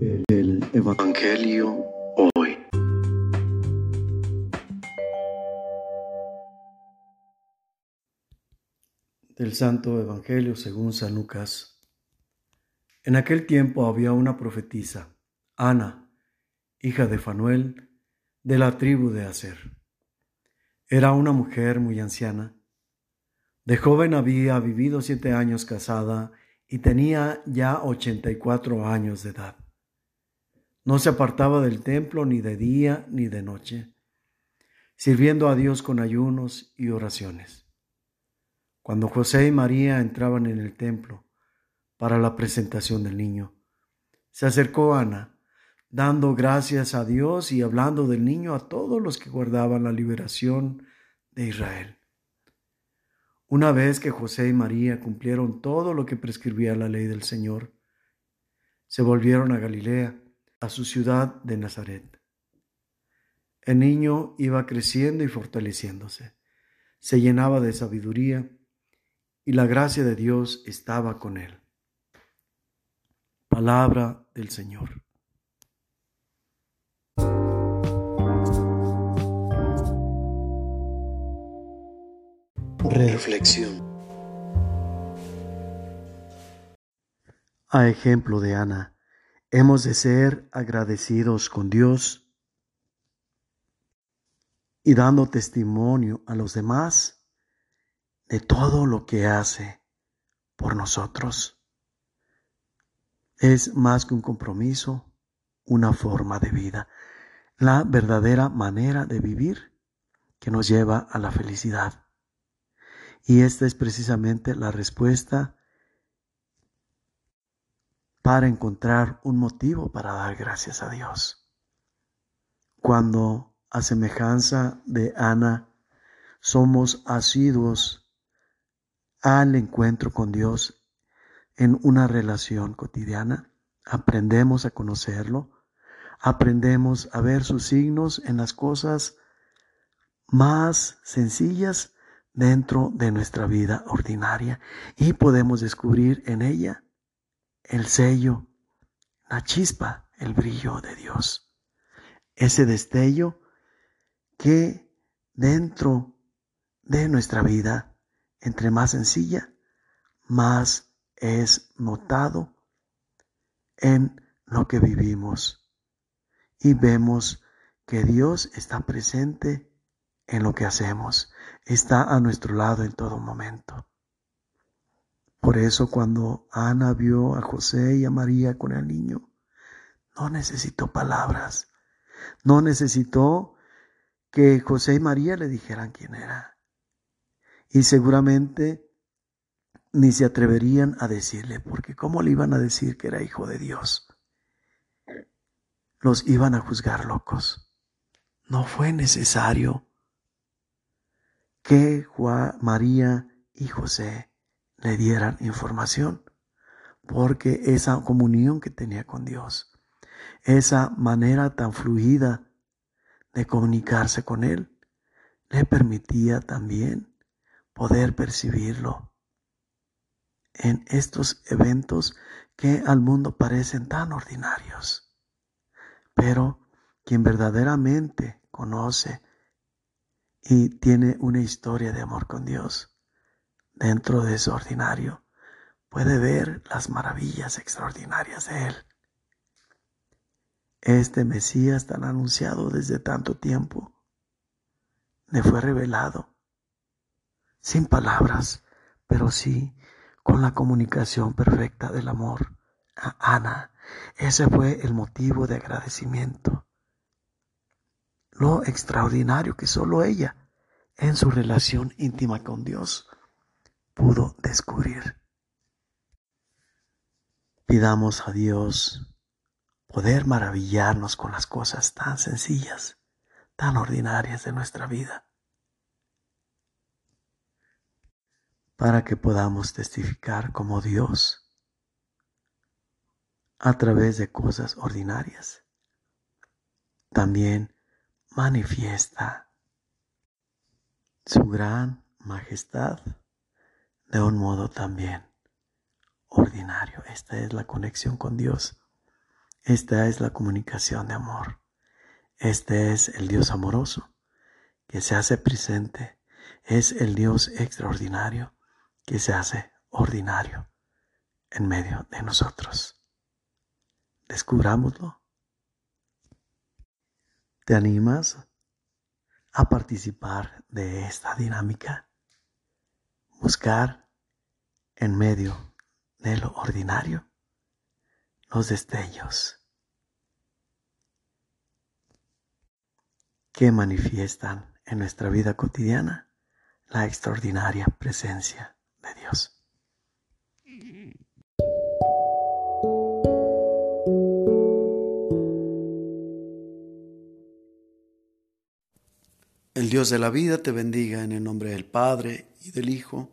El Evangelio hoy. Del Santo Evangelio según San Lucas. En aquel tiempo había una profetisa, Ana, hija de Fanuel, de la tribu de Aser. Era una mujer muy anciana. De joven había vivido siete años casada y tenía ya ochenta y cuatro años de edad. No se apartaba del templo ni de día ni de noche, sirviendo a Dios con ayunos y oraciones. Cuando José y María entraban en el templo para la presentación del niño, se acercó Ana, dando gracias a Dios y hablando del niño a todos los que guardaban la liberación de Israel. Una vez que José y María cumplieron todo lo que prescribía la ley del Señor, se volvieron a Galilea, a su ciudad de Nazaret. El niño iba creciendo y fortaleciéndose, se llenaba de sabiduría y la gracia de Dios estaba con él. Palabra del Señor. Reflexión. A ejemplo de Ana, hemos de ser agradecidos con Dios y dando testimonio a los demás de todo lo que hace por nosotros. Es más que un compromiso, una forma de vida, la verdadera manera de vivir que nos lleva a la felicidad. Y esta es precisamente la respuesta para encontrar un motivo para dar gracias a Dios. Cuando, a semejanza de Ana, somos asiduos al encuentro con Dios en una relación cotidiana, aprendemos a conocerlo, aprendemos a ver sus signos en las cosas más sencillas dentro de nuestra vida ordinaria y podemos descubrir en ella el sello, la chispa, el brillo de Dios. Ese destello que dentro de nuestra vida, entre más sencilla, más es notado en lo que vivimos. Y vemos que Dios está presente en lo que hacemos, está a nuestro lado en todo momento. Por eso cuando Ana vio a José y a María con el niño, no necesitó palabras, no necesitó que José y María le dijeran quién era. Y seguramente ni se atreverían a decirle, porque ¿cómo le iban a decir que era hijo de Dios? Los iban a juzgar locos. No fue necesario que Juan, María y José le dieran información, porque esa comunión que tenía con Dios, esa manera tan fluida de comunicarse con Él, le permitía también poder percibirlo en estos eventos que al mundo parecen tan ordinarios. Pero quien verdaderamente conoce y tiene una historia de amor con Dios dentro de su ordinario, puede ver las maravillas extraordinarias de Él. Este Mesías tan anunciado desde tanto tiempo le fue revelado sin palabras, pero sí con la comunicación perfecta del amor a Ana. Ese fue el motivo de agradecimiento lo extraordinario que solo ella, en su relación íntima con Dios, pudo descubrir. Pidamos a Dios poder maravillarnos con las cosas tan sencillas, tan ordinarias de nuestra vida, para que podamos testificar como Dios a través de cosas ordinarias. También manifiesta su gran majestad de un modo también ordinario. Esta es la conexión con Dios Esta es la comunicación de amor. Este es el Dios amoroso que se hace presente. Es el Dios extraordinario que se hace ordinario en medio de nosotros. Descubrámoslo. ¿Te animas a participar de esta dinámica? Buscar en medio de lo ordinario los destellos que manifiestan en nuestra vida cotidiana la extraordinaria presencia de Dios. El Dios de la vida te bendiga en el nombre del Padre y del Hijo